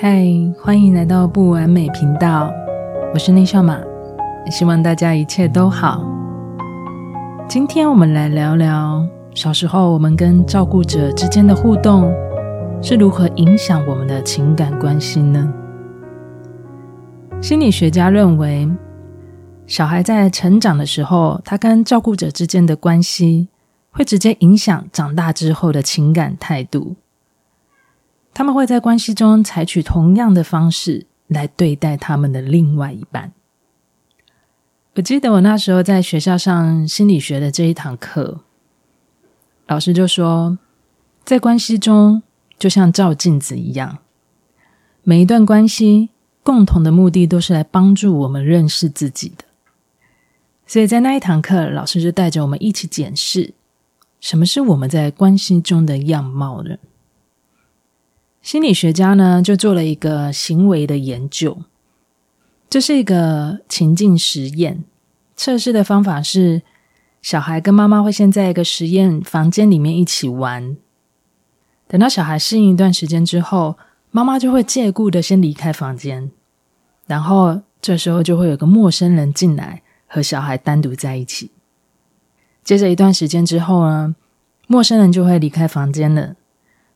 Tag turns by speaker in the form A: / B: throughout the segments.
A: 嗨，欢迎来到不完美频道，我是内笑马，希望大家一切都好。今天我们来聊聊小时候我们跟照顾者之间的互动是如何影响我们的情感关系呢？心理学家认为，小孩在成长的时候，他跟照顾者之间的关系会直接影响长大之后的情感态度。他们会在关系中采取同样的方式来对待他们的另外一半。我记得我那时候在学校上心理学的这一堂课，老师就说，在关系中就像照镜子一样，每一段关系共同的目的都是来帮助我们认识自己的。所以在那一堂课，老师就带着我们一起检视，什么是我们在关系中的样貌呢？心理学家呢，就做了一个行为的研究，这是一个情境实验。测试的方法是，小孩跟妈妈会先在一个实验房间里面一起玩，等到小孩适应一段时间之后，妈妈就会借故的先离开房间，然后这时候就会有个陌生人进来和小孩单独在一起。接着一段时间之后呢，陌生人就会离开房间了，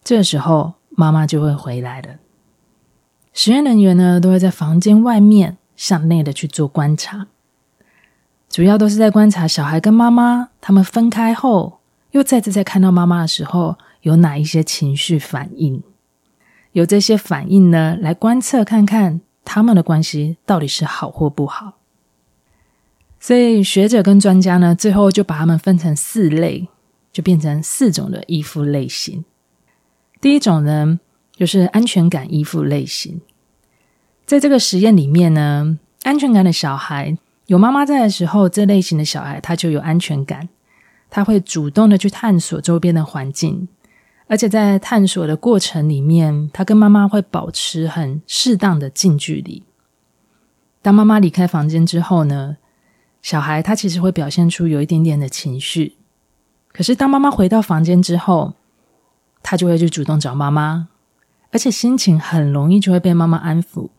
A: 这时候。妈妈就会回来了。实验人员呢，都会在房间外面向内的去做观察，主要都是在观察小孩跟妈妈他们分开后，又再次再看到妈妈的时候，有哪一些情绪反应。有这些反应呢，来观测看看他们的关系到底是好或不好。所以学者跟专家呢，最后就把他们分成四类，就变成四种的依附类型。第一种呢，就是安全感依附类型。在这个实验里面呢，安全感的小孩有妈妈在的时候，这类型的小孩他就有安全感，他会主动的去探索周边的环境，而且在探索的过程里面，他跟妈妈会保持很适当的近距离。当妈妈离开房间之后呢，小孩他其实会表现出有一点点的情绪，可是当妈妈回到房间之后，他就会去主动找妈妈，而且心情很容易就会被妈妈安抚。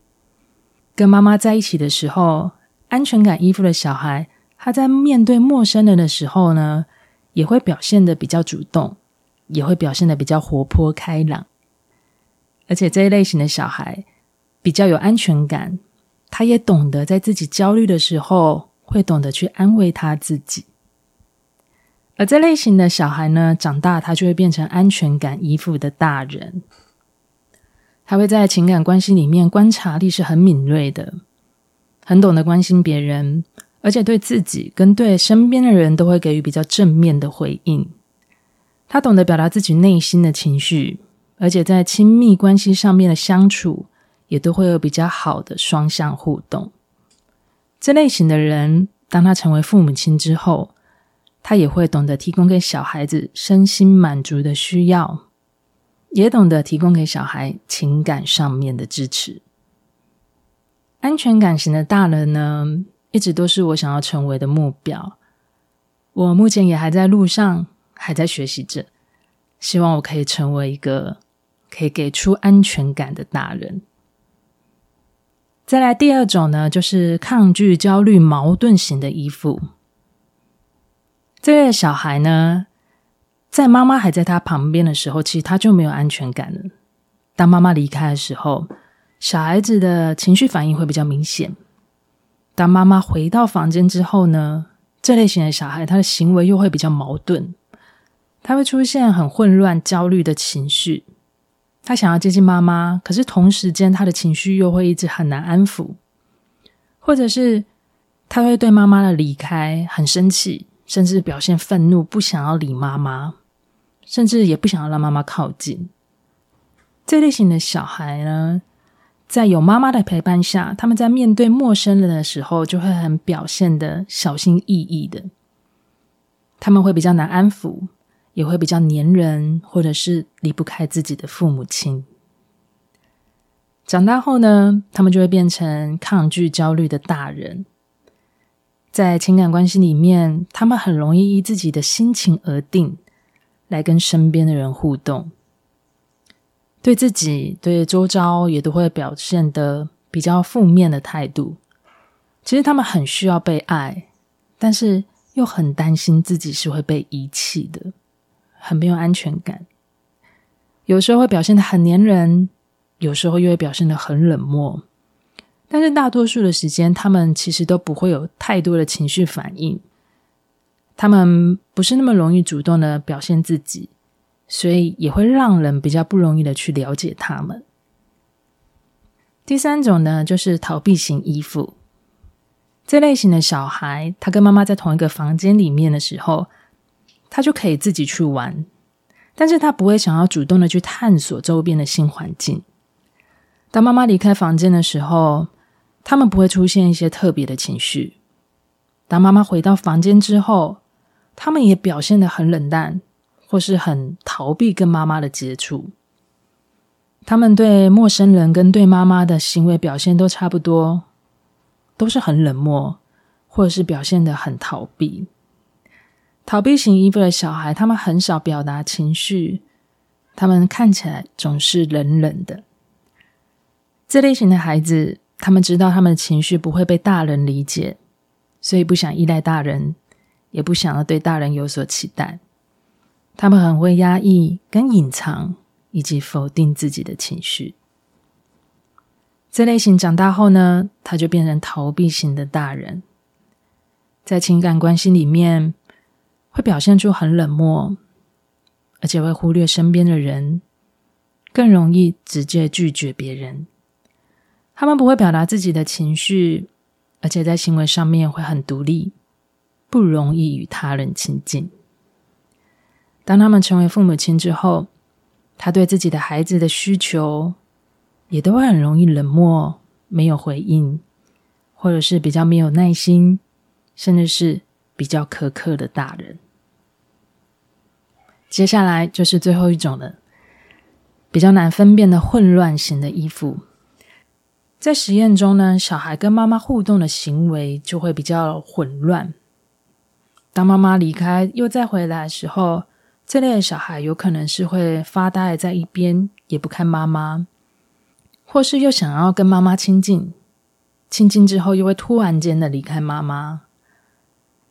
A: 跟妈妈在一起的时候，安全感依附的小孩，他在面对陌生人的时候呢，也会表现的比较主动，也会表现的比较活泼开朗。而且这一类型的小孩比较有安全感，他也懂得在自己焦虑的时候，会懂得去安慰他自己。而这类型的小孩呢，长大他就会变成安全感依附的大人。他会在情感关系里面观察力是很敏锐的，很懂得关心别人，而且对自己跟对身边的人都会给予比较正面的回应。他懂得表达自己内心的情绪，而且在亲密关系上面的相处也都会有比较好的双向互动。这类型的人，当他成为父母亲之后，他也会懂得提供给小孩子身心满足的需要，也懂得提供给小孩情感上面的支持。安全感型的大人呢，一直都是我想要成为的目标。我目前也还在路上，还在学习着，希望我可以成为一个可以给出安全感的大人。再来第二种呢，就是抗拒、焦虑、矛盾型的依附。这类小孩呢，在妈妈还在他旁边的时候，其实他就没有安全感了。当妈妈离开的时候，小孩子的情绪反应会比较明显。当妈妈回到房间之后呢，这类型的小孩他的行为又会比较矛盾，他会出现很混乱、焦虑的情绪。他想要接近妈妈，可是同时间他的情绪又会一直很难安抚，或者是他会对妈妈的离开很生气。甚至表现愤怒，不想要理妈妈，甚至也不想要让妈妈靠近。这类型的小孩呢，在有妈妈的陪伴下，他们在面对陌生人的时候，就会很表现的小心翼翼的。他们会比较难安抚，也会比较黏人，或者是离不开自己的父母亲。长大后呢，他们就会变成抗拒、焦虑的大人。在情感关系里面，他们很容易依自己的心情而定，来跟身边的人互动。对自己、对周遭也都会表现得比较负面的态度。其实他们很需要被爱，但是又很担心自己是会被遗弃的，很没有安全感。有时候会表现得很黏人，有时候又会表现得很冷漠。但是大多数的时间，他们其实都不会有太多的情绪反应。他们不是那么容易主动的表现自己，所以也会让人比较不容易的去了解他们。第三种呢，就是逃避型依附。这类型的小孩，他跟妈妈在同一个房间里面的时候，他就可以自己去玩，但是他不会想要主动的去探索周边的新环境。当妈妈离开房间的时候，他们不会出现一些特别的情绪。当妈妈回到房间之后，他们也表现得很冷淡，或是很逃避跟妈妈的接触。他们对陌生人跟对妈妈的行为表现都差不多，都是很冷漠，或者是表现得很逃避。逃避型依附的小孩，他们很少表达情绪，他们看起来总是冷冷的。这类型的孩子。他们知道他们的情绪不会被大人理解，所以不想依赖大人，也不想要对大人有所期待。他们很会压抑、跟隐藏以及否定自己的情绪。这类型长大后呢，他就变成逃避型的大人，在情感关系里面会表现出很冷漠，而且会忽略身边的人，更容易直接拒绝别人。他们不会表达自己的情绪，而且在行为上面会很独立，不容易与他人亲近。当他们成为父母亲之后，他对自己的孩子的需求也都会很容易冷漠，没有回应，或者是比较没有耐心，甚至是比较苛刻的大人。接下来就是最后一种了，比较难分辨的混乱型的依附。在实验中呢，小孩跟妈妈互动的行为就会比较混乱。当妈妈离开又再回来的时候，这类的小孩有可能是会发呆在一边，也不看妈妈，或是又想要跟妈妈亲近，亲近之后又会突然间的离开妈妈。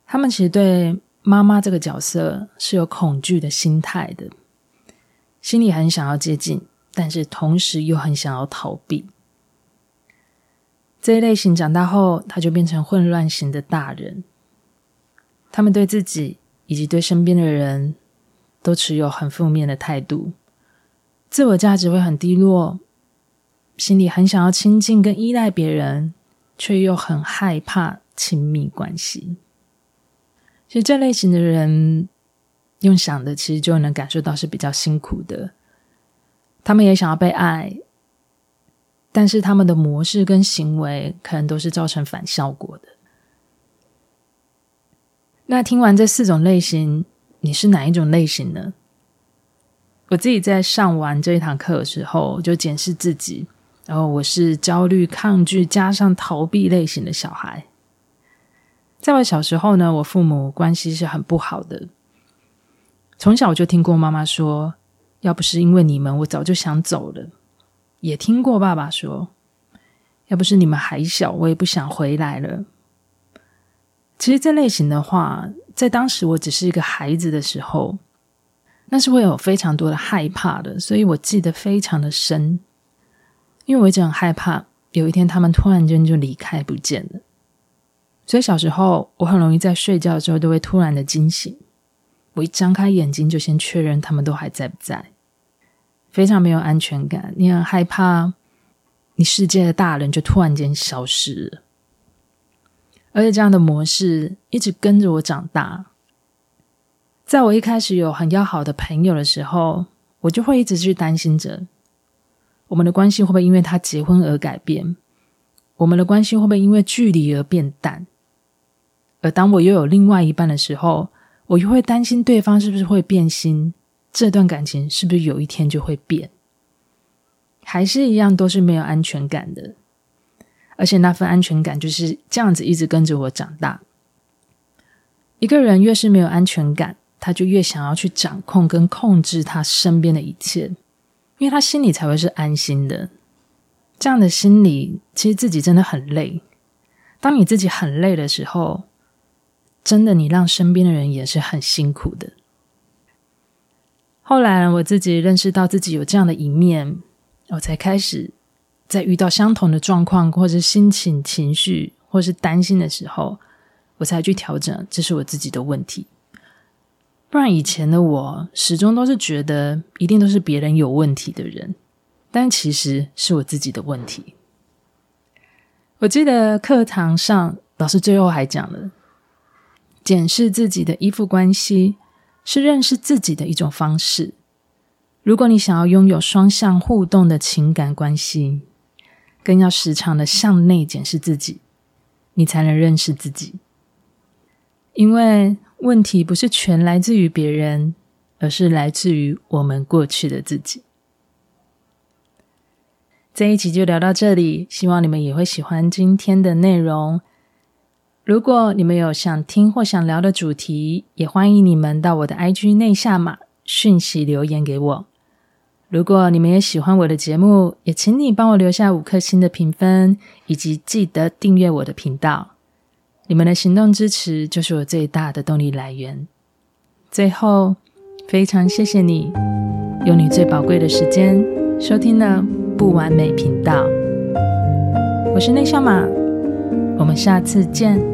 A: 他们其实对妈妈这个角色是有恐惧的心态的，心里很想要接近，但是同时又很想要逃避。这一类型长大后，他就变成混乱型的大人。他们对自己以及对身边的人都持有很负面的态度，自我价值会很低落，心里很想要亲近跟依赖别人，却又很害怕亲密关系。其实这类型的人用想的，其实就能感受到是比较辛苦的。他们也想要被爱。但是他们的模式跟行为可能都是造成反效果的。那听完这四种类型，你是哪一种类型呢？我自己在上完这一堂课的时候，就检视自己，然后我是焦虑、抗拒加上逃避类型的小孩。在我小时候呢，我父母关系是很不好的。从小我就听过妈妈说：“要不是因为你们，我早就想走了。”也听过爸爸说：“要不是你们还小，我也不想回来了。”其实这类型的话，在当时我只是一个孩子的时候，那是会有非常多的害怕的，所以我记得非常的深。因为我一直很害怕，有一天他们突然间就离开不见了。所以小时候我很容易在睡觉的时候都会突然的惊醒，我一张开眼睛就先确认他们都还在不在。非常没有安全感，你很害怕，你世界的大人就突然间消失了，而且这样的模式一直跟着我长大。在我一开始有很要好的朋友的时候，我就会一直去担心着，我们的关系会不会因为他结婚而改变？我们的关系会不会因为距离而变淡？而当我又有另外一半的时候，我又会担心对方是不是会变心？这段感情是不是有一天就会变？还是一样都是没有安全感的，而且那份安全感就是这样子一直跟着我长大。一个人越是没有安全感，他就越想要去掌控跟控制他身边的一切，因为他心里才会是安心的。这样的心理，其实自己真的很累。当你自己很累的时候，真的你让身边的人也是很辛苦的。后来我自己认识到自己有这样的一面，我才开始在遇到相同的状况，或是心情、情绪，或是担心的时候，我才去调整，这是我自己的问题。不然以前的我始终都是觉得一定都是别人有问题的人，但其实是我自己的问题。我记得课堂上老师最后还讲了，检视自己的依附关系是认识自己的一种方式。如果你想要拥有双向互动的情感关系，更要时常的向内检视自己，你才能认识自己。因为问题不是全来自于别人，而是来自于我们过去的自己。这一集就聊到这里，希望你们也会喜欢今天的内容。如果你们有想听或想聊的主题，也欢迎你们到我的 IG 内下码讯息留言给我。如果你们也喜欢我的节目，也请你帮我留下五颗星的评分，以及记得订阅我的频道。你们的行动支持就是我最大的动力来源。最后，非常谢谢你用你最宝贵的时间收听了不完美频道。我是内向马，我们下次见。